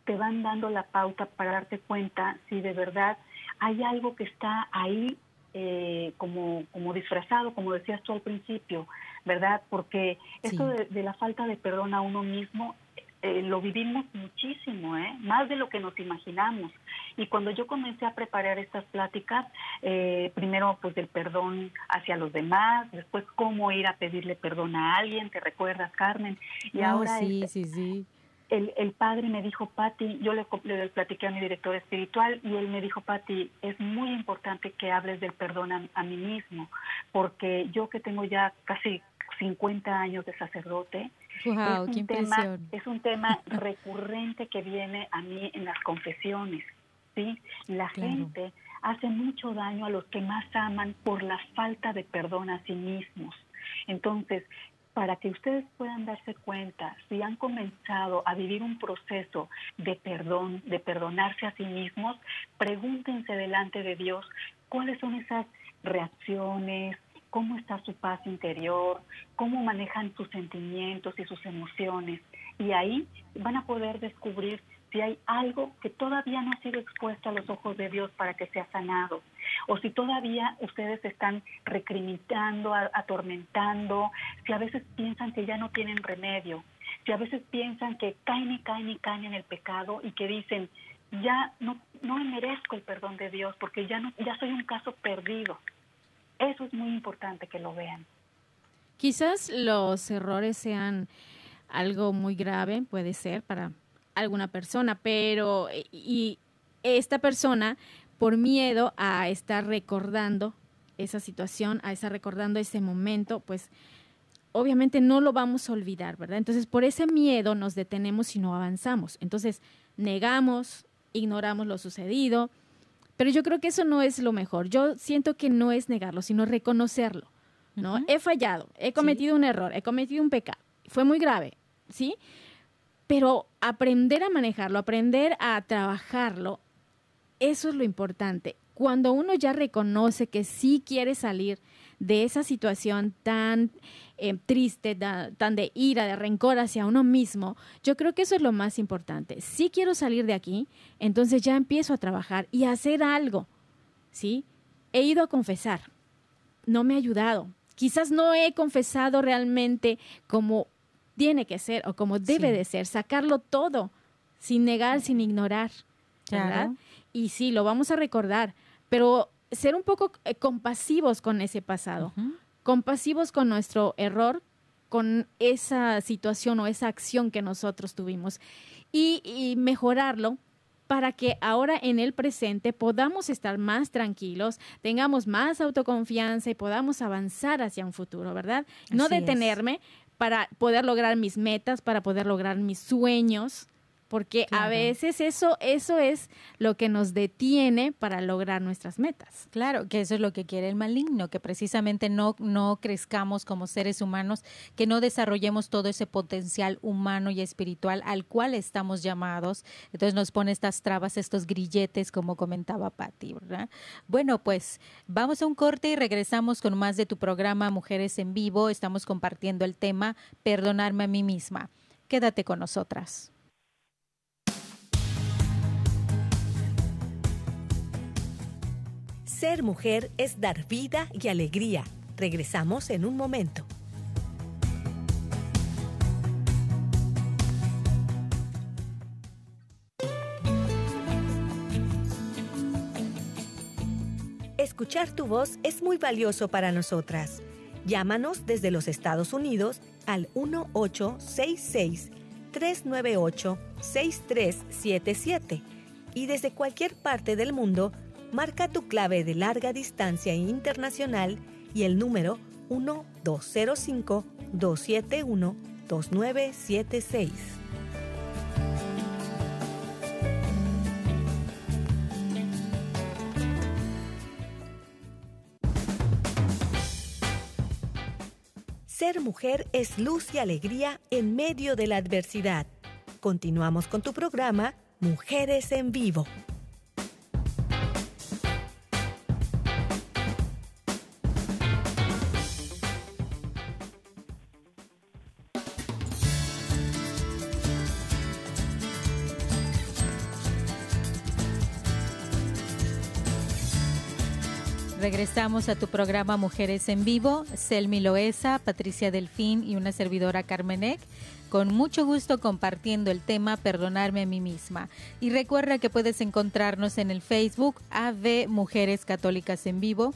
te van dando la pauta para darte cuenta si de verdad hay algo que está ahí eh, como, como disfrazado, como decías tú al principio, ¿verdad? Porque esto de, de, la falta de perdón a uno mismo eh, lo vivimos muchísimo, ¿eh? más de lo que nos imaginamos. Y cuando yo comencé a preparar estas pláticas, eh, primero pues del perdón hacia los demás, después cómo ir a pedirle perdón a alguien, ¿te recuerdas, Carmen? Y oh, ahora sí, sí, sí. El, el, padre me dijo, Patti, yo le, le, platiqué a mi director espiritual y él me dijo, Patti, es muy importante que hables del perdón a, a mí mismo, porque yo que tengo ya casi 50 años de sacerdote. Es, un tema, es un tema recurrente que viene a mí en las confesiones. ¿sí? La gente hace mucho daño a los que más aman por la falta de perdón a sí mismos. Entonces, para que ustedes puedan darse cuenta si han comenzado a vivir un proceso de perdón, de perdonarse a sí mismos, pregúntense delante de Dios cuáles son esas reacciones, cómo está su paz interior, cómo manejan sus sentimientos y sus emociones. Y ahí van a poder descubrir si hay algo que todavía no ha sido expuesto a los ojos de Dios para que sea sanado, o si todavía ustedes están recriminando, atormentando, si a veces piensan que ya no tienen remedio, si a veces piensan que caen y caen y caen en el pecado y que dicen, ya no, no merezco el perdón de Dios porque ya, no, ya soy un caso perdido. Eso es muy importante que lo vean. Quizás los errores sean algo muy grave, puede ser para alguna persona, pero y esta persona por miedo a estar recordando esa situación, a estar recordando ese momento, pues obviamente no lo vamos a olvidar, ¿verdad? Entonces, por ese miedo nos detenemos y no avanzamos. Entonces, negamos, ignoramos lo sucedido, pero yo creo que eso no es lo mejor. Yo siento que no es negarlo, sino reconocerlo. ¿no? He fallado, he cometido un error, he cometido un pecado. Fue muy grave, ¿sí? Pero aprender a manejarlo, aprender a trabajarlo, eso es lo importante. cuando uno ya reconoce que sí quiere salir de esa situación tan eh, triste, tan de ira, de rencor hacia uno mismo, yo creo que eso es lo más importante. Si quiero salir de aquí, entonces ya empiezo a trabajar y a hacer algo, ¿sí? He ido a confesar, no me ha ayudado. Quizás no he confesado realmente como tiene que ser o como debe de ser, sacarlo todo, sin negar, sin ignorar, ¿verdad? Y sí, lo vamos a recordar, pero ser un poco eh, compasivos con ese pasado compasivos con nuestro error, con esa situación o esa acción que nosotros tuvimos y, mejorarlo para que ahora en el presente podamos estar más tranquilos, tengamos más autoconfianza y podamos avanzar hacia un futuro, ¿verdad? No detenerme para poder lograr mis metas, para poder lograr mis sueños, porque a veces eso, eso es lo que nos detiene para lograr nuestras metas. Claro, que eso es lo que quiere el maligno, que precisamente no, no crezcamos como seres humanos, que no desarrollemos todo ese potencial humano y espiritual al cual estamos llamados. Entonces nos pone estas trabas, estos grilletes, como comentaba Patti, ¿verdad? Bueno, pues vamos a un corte y regresamos con más de tu programa Mujeres en Vivo. Estamos compartiendo el tema Perdonarme a mí misma. Quédate con nosotras. Ser mujer es dar vida y alegría. Regresamos en un momento. Escuchar tu voz es muy valioso para nosotras. Llámanos desde los Estados Unidos al 1866 398 6377 y desde cualquier parte del mundo marca tu clave de larga distancia internacional y el número 1205-271-2976. Ser mujer es luz y alegría en medio de la adversidad. Continuamos con tu programa Mujeres en Vivo. Regresamos a tu programa Mujeres en Vivo. Selmi Loesa, Patricia Delfín y una servidora Carmenek. Con mucho gusto compartiendo el tema Perdonarme a mí misma. Y recuerda que puedes encontrarnos en el Facebook AV Mujeres Católicas en Vivo.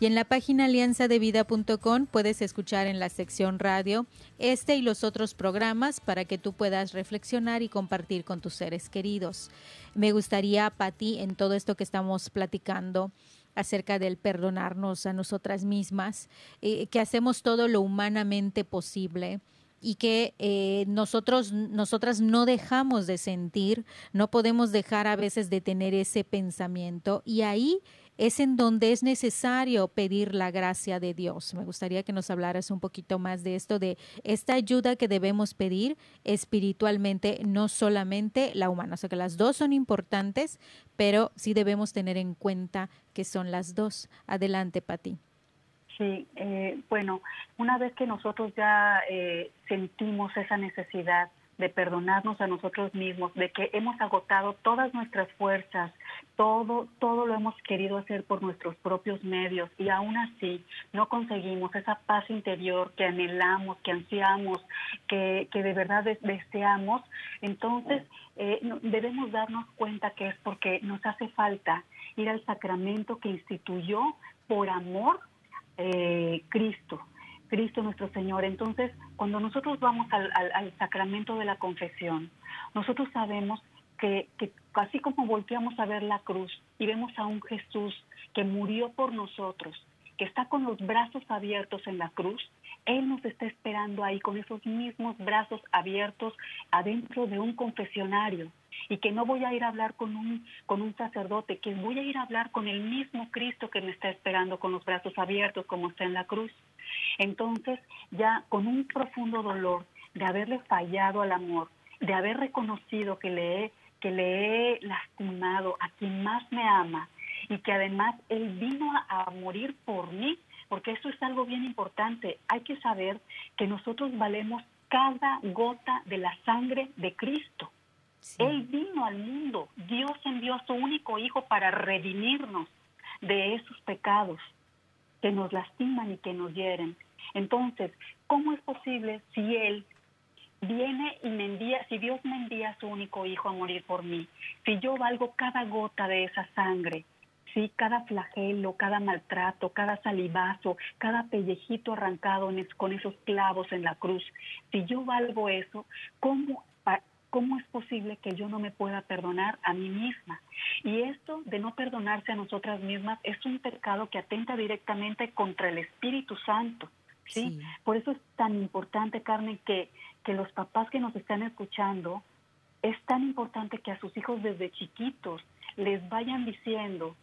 Y en la página alianzadevida.com puedes escuchar en la sección radio este y los otros programas para que tú puedas reflexionar y compartir con tus seres queridos. Me gustaría, Pati, en todo esto que estamos platicando, acerca del perdonarnos a nosotras mismas, eh, que hacemos todo lo humanamente posible y que eh, nosotros, nosotras no dejamos de sentir, no podemos dejar a veces de tener ese pensamiento y ahí es en donde es necesario pedir la gracia de Dios. Me gustaría que nos hablaras un poquito más de esto, de esta ayuda que debemos pedir espiritualmente, no solamente la humana. O sea que las dos son importantes, pero sí debemos tener en cuenta que son las dos. Adelante, Pati. Sí, eh, bueno, una vez que nosotros ya eh, sentimos esa necesidad de perdonarnos a nosotros mismos, de que hemos agotado todas nuestras fuerzas, todo, todo lo hemos querido hacer por nuestros propios medios y aún así no conseguimos esa paz interior que anhelamos, que ansiamos, que, que de verdad deseamos, entonces eh, debemos darnos cuenta que es porque nos hace falta ir al sacramento que instituyó por amor eh, Cristo Cristo nuestro Señor. Entonces, cuando nosotros vamos al, sacramento de la confesión, nosotros sabemos que, que así como volteamos a ver la cruz y vemos a un Jesús que murió por nosotros, que está con los brazos abiertos en la cruz, Él nos está esperando ahí con esos mismos brazos abiertos adentro de un confesionario y que no voy a ir a hablar con un, con un sacerdote, que voy a ir a hablar con el mismo Cristo que me está esperando con los brazos abiertos como está en la cruz. Entonces, ya con un profundo dolor de haberle fallado al amor, de haber reconocido que le he, que le he lastimado a quien más me ama y que además Él vino a, morir por mí, porque eso es algo bien importante. Hay que saber que nosotros valemos cada gota de la sangre de Cristo. Él vino al mundo, Dios envió a su único hijo para redimirnos de esos pecados que nos lastiman y que nos hieren. Entonces, ¿cómo es posible si Él viene y me envía, si Dios me envía a su único hijo a morir por mí, si yo valgo cada gota de esa sangre, si cada flagelo, cada maltrato, cada salivazo, cada pellejito arrancado con esos clavos en la cruz, si yo valgo eso, ¿cómo, ¿cómo es posible que yo no me pueda perdonar a mí misma? Y esto de no perdonarse a nosotras mismas es un pecado que atenta directamente contra el Espíritu Santo. ¿sí? Por eso es tan importante, Carmen, que, que los papás que nos están escuchando, es tan importante que a sus hijos desde chiquitos les vayan diciendo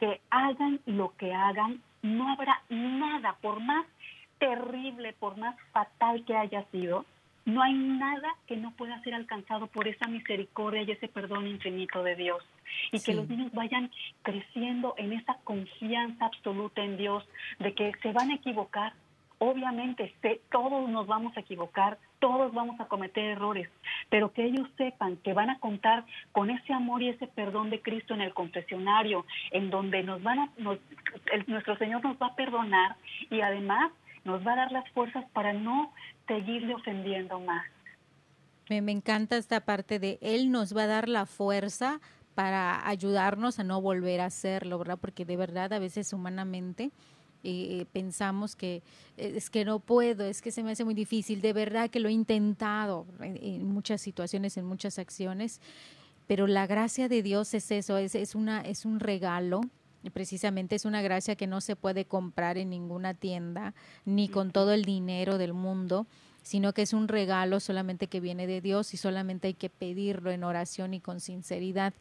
que hagan lo que hagan, no habrá nada, por más terrible, por más fatal que haya sido, no hay nada que no pueda ser alcanzado por esa misericordia y ese perdón infinito de Dios. Y que los niños vayan creciendo en esa confianza absoluta en Dios de que se van a equivocar, Obviamente, todos nos vamos a equivocar, todos vamos a cometer errores, pero que ellos sepan que van a contar con ese amor y ese perdón de Cristo en el confesionario, en donde nos van a, nuestro Señor nos va a perdonar y además nos va a dar las fuerzas para no seguirle ofendiendo más. Me, me encanta esta parte de Él nos va a dar la fuerza para ayudarnos a no volver a hacerlo, ¿verdad? Porque de verdad a veces humanamente eh, pensamos que eh, es que no puedo, es que se me hace muy difícil, de verdad que lo he intentado en, muchas situaciones, en muchas acciones, pero la gracia de Dios es eso, es, es, una, es un regalo, precisamente es una gracia que no se puede comprar en ninguna tienda, ni con todo el dinero del mundo sino que es un regalo solamente que viene de Dios y solamente hay que pedirlo en oración y con sinceridad.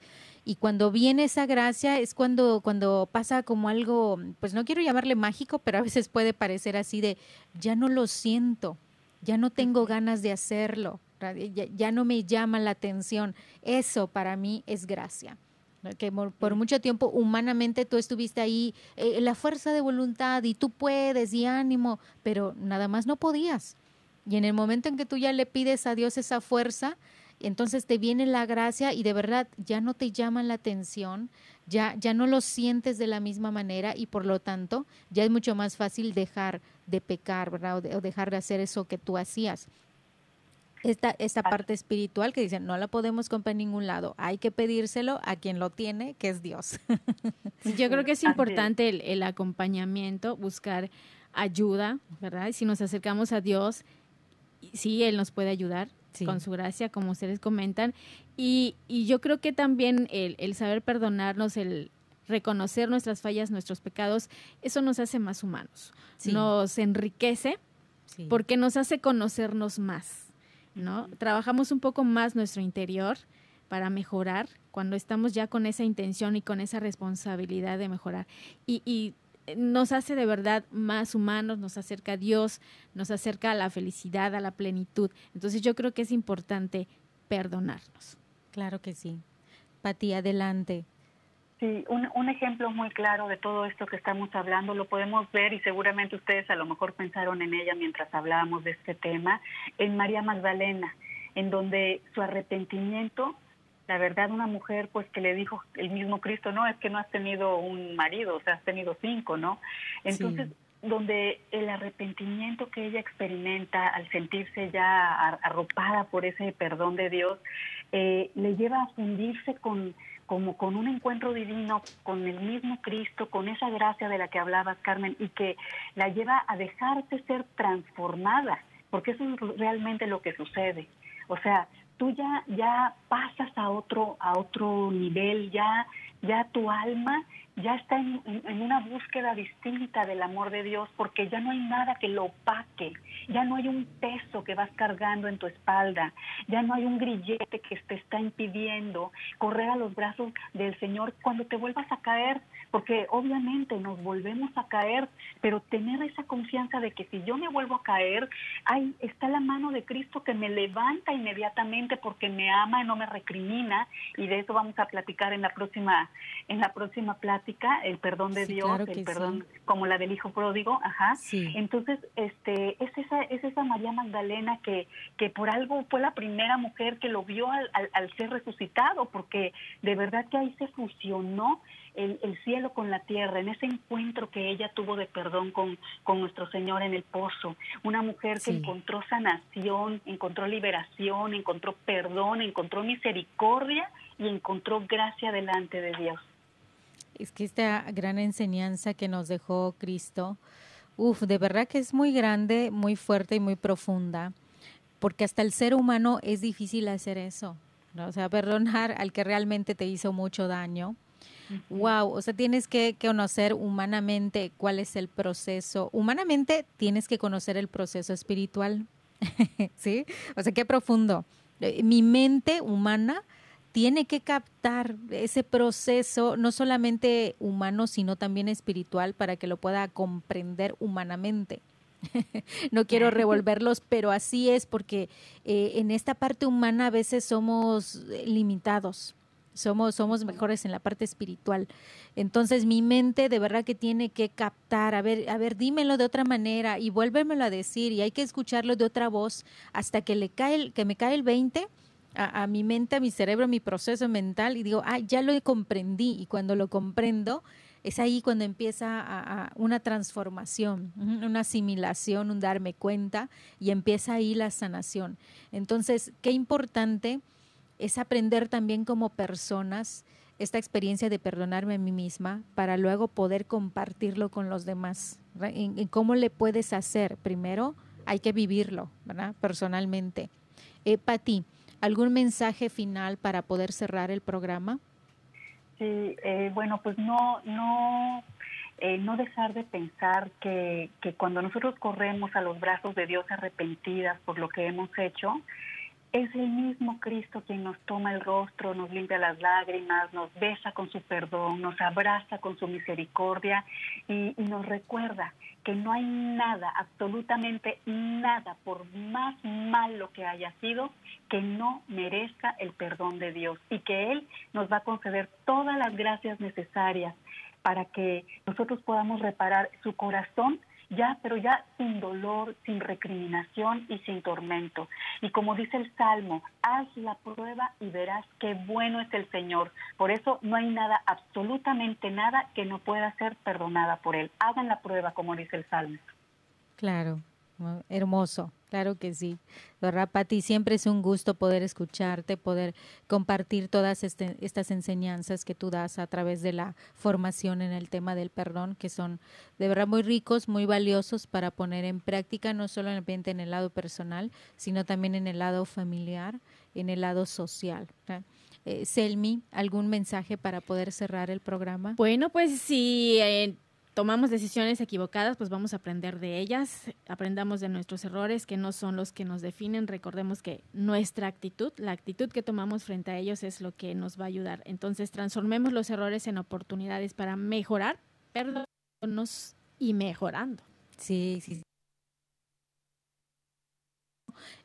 Y cuando viene esa gracia es cuando, cuando pasa como algo, pues no quiero llamarle mágico, pero a veces puede parecer así de, ya no lo siento, ya no tengo ganas de hacerlo, ya, no me llama la atención. Eso para mí es gracia que por mucho tiempo humanamente tú estuviste ahí, eh, la fuerza de voluntad y tú puedes y ánimo, pero nada más no podías. Y en el momento en que tú ya le pides a Dios esa fuerza, entonces te viene la gracia y de verdad ya no te llaman la atención, ya, ya no lo sientes de la misma manera y por lo tanto ya es mucho más fácil dejar de pecar, ¿verdad? O, dejar de hacer eso que tú hacías. Esta, esta parte espiritual que dicen, no la podemos comprar en ningún lado, hay que pedírselo a quien lo tiene, que es Dios. yo creo que es importante el, el acompañamiento, buscar ayuda, ¿verdad? Y si nos acercamos a Dios, sí, Él nos puede ayudar con su gracia, como ustedes comentan. Y, y yo creo que también el, el, saber perdonarnos, el reconocer nuestras fallas, nuestros pecados, eso nos hace más humanos. Nos enriquece porque nos hace conocernos más, ¿no? Trabajamos un poco más nuestro interior para mejorar cuando estamos ya con esa intención y con esa responsabilidad de mejorar. Y, y nos hace de verdad más humanos, nos acerca a Dios, nos acerca a la felicidad, a la plenitud. Entonces yo creo que es importante perdonarnos. Claro que sí. Pati, adelante. Sí, un, un, ejemplo muy claro de todo esto que estamos hablando lo podemos ver y seguramente ustedes a lo mejor pensaron en ella mientras hablábamos de este tema, en María Magdalena, en donde su arrepentimiento la verdad una mujer pues que le dijo el mismo Cristo, no, es que no has tenido un marido, o sea, has tenido cinco, ¿no? Entonces, donde el arrepentimiento que ella experimenta al sentirse ya arropada por ese perdón de Dios, eh, le lleva a fundirse con como con un encuentro divino con el mismo Cristo, con esa gracia de la que hablabas, Carmen, y que la lleva a dejarse ser transformada, porque eso es realmente lo que sucede. O sea, tú ya, ya pasas a otro, a otro nivel, ya, ya tu alma ya está en, una búsqueda distinta del amor de Dios porque ya no hay nada que lo opaque, ya no hay un peso que vas cargando en tu espalda, ya no hay un grillete que te está impidiendo correr a los brazos del Señor cuando te vuelvas a caer, porque obviamente nos volvemos a caer, pero tener esa confianza de que si yo me vuelvo a caer, ahí está la mano de Cristo que me levanta inmediatamente porque me ama y no me recrimina, y de eso vamos a platicar en la próxima en la próxima plática, el perdón de Dios, el perdón como la del hijo pródigo, ajá. Entonces, este, es esa, es esa María Magdalena que, que por algo fue la primera mujer que lo vio al, al ser resucitado, porque de verdad que ahí se fusionó el, cielo con la tierra, en ese encuentro que ella tuvo de perdón con, con nuestro Señor en el pozo. Una mujer que encontró sanación, encontró liberación, encontró perdón, encontró misericordia y encontró gracia delante de Dios. Es que esta gran enseñanza que nos dejó Cristo, uff, de verdad que es muy grande, muy fuerte y muy profunda, porque hasta el ser humano es difícil hacer eso. O sea, perdonar al que realmente te hizo mucho daño, Wow, o sea, tienes que conocer humanamente cuál es el proceso. Humanamente tienes que conocer el proceso espiritual. ¿Sí? O sea, qué profundo. Eh, mi mente humana tiene que captar ese proceso, no solamente humano, sino también espiritual, para que lo pueda comprender humanamente. no quiero revolverlos, pero así es porque eh, en esta parte humana a veces somos limitados somos, somos mejores en la parte espiritual. Entonces mi mente de verdad que tiene que captar, a ver, a ver, dímelo de otra manera y vuélvemelo a decir y hay que escucharlo de otra voz hasta que le cae el, que me cae el 20 a, mi mente, a mi cerebro, a mi proceso mental y digo, ah, ya lo comprendí y cuando lo comprendo es ahí cuando empieza una transformación, una asimilación, un darme cuenta y empieza ahí la sanación. Entonces, qué importante es aprender también como personas esta experiencia de perdonarme a mí misma para luego poder compartirlo con los demás. En, cómo le puedes hacer. Primero hay que vivirlo, ¿verdad? Personalmente. Eh, Pati, ¿algún mensaje final para poder cerrar el programa? Sí, eh, bueno, pues no, no, eh, no dejar de pensar que, que cuando nosotros corremos a los brazos de Dios arrepentidas por lo que hemos hecho, es el mismo Cristo quien nos toma el rostro, nos limpia las lágrimas, nos besa con su perdón, nos abraza con su misericordia y, nos recuerda que no hay nada, absolutamente nada, por más malo que haya sido, que no merezca el perdón de Dios y que Él nos va a conceder todas las gracias necesarias para que nosotros podamos reparar su corazón ya, pero ya sin dolor, sin recriminación y sin tormento. Y como dice el Salmo, haz la prueba y verás qué bueno es el Señor. Por eso no hay nada, absolutamente nada que no pueda ser perdonada por Él. Hagan la prueba, como dice el Salmo. Claro, hermoso. Claro que sí. ¿Verdad, Pati? Siempre es un gusto poder escucharte, poder compartir todas este, estas enseñanzas que tú das a través de la formación en el tema del perdón, que son de verdad muy ricos, muy valiosos para poner en práctica, no solo en el lado personal, sino también en el lado familiar, en el lado social. Eh, Selmi, ¿algún mensaje para poder cerrar el programa? Bueno, pues sí. Eh, tomamos decisiones equivocadas, pues vamos a aprender de ellas, aprendamos de nuestros errores que no son los que nos definen, recordemos que nuestra actitud, la actitud que tomamos frente a ellos es lo que nos va a ayudar. Entonces, transformemos los errores en oportunidades para mejorar, perdonarnos y mejorando. Sí, sí,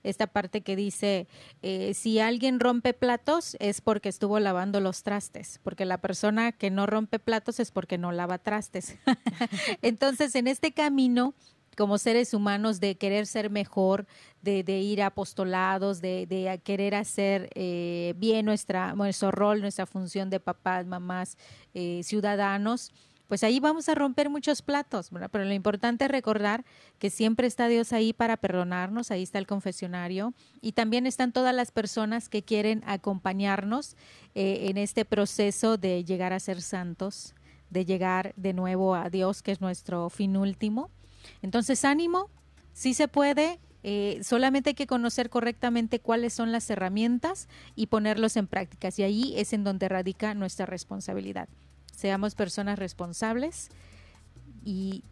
esta parte que dice, eh, si alguien rompe platos es porque estuvo lavando los trastes, porque la persona que no rompe platos es porque no lava trastes. Entonces, en este camino como seres humanos de querer ser mejor, de, ir a apostolados, de, querer hacer eh, bien nuestra, nuestro rol, nuestra función de papás, mamás, eh, ciudadanos, pues ahí vamos a romper muchos platos, pero lo importante es recordar que siempre está Dios ahí para perdonarnos, ahí está el confesionario y también están todas las personas que quieren acompañarnos eh, en este proceso de llegar a ser santos, de llegar de nuevo a Dios, que es nuestro fin último. Entonces, ánimo, sí se puede, eh, solamente hay que conocer correctamente cuáles son las herramientas y ponerlos en práctica. Y ahí es en donde radica nuestra responsabilidad seamos personas responsables y,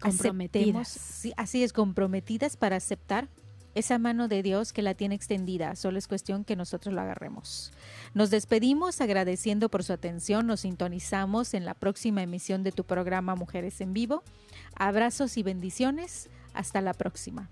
comprometidas. así es, comprometidas para aceptar esa mano de Dios que la tiene extendida. Solo es cuestión que nosotros lo agarremos. Nos despedimos agradeciendo por su atención. Nos sintonizamos en la próxima emisión de tu programa Mujeres en Vivo. Abrazos y bendiciones. Hasta la próxima.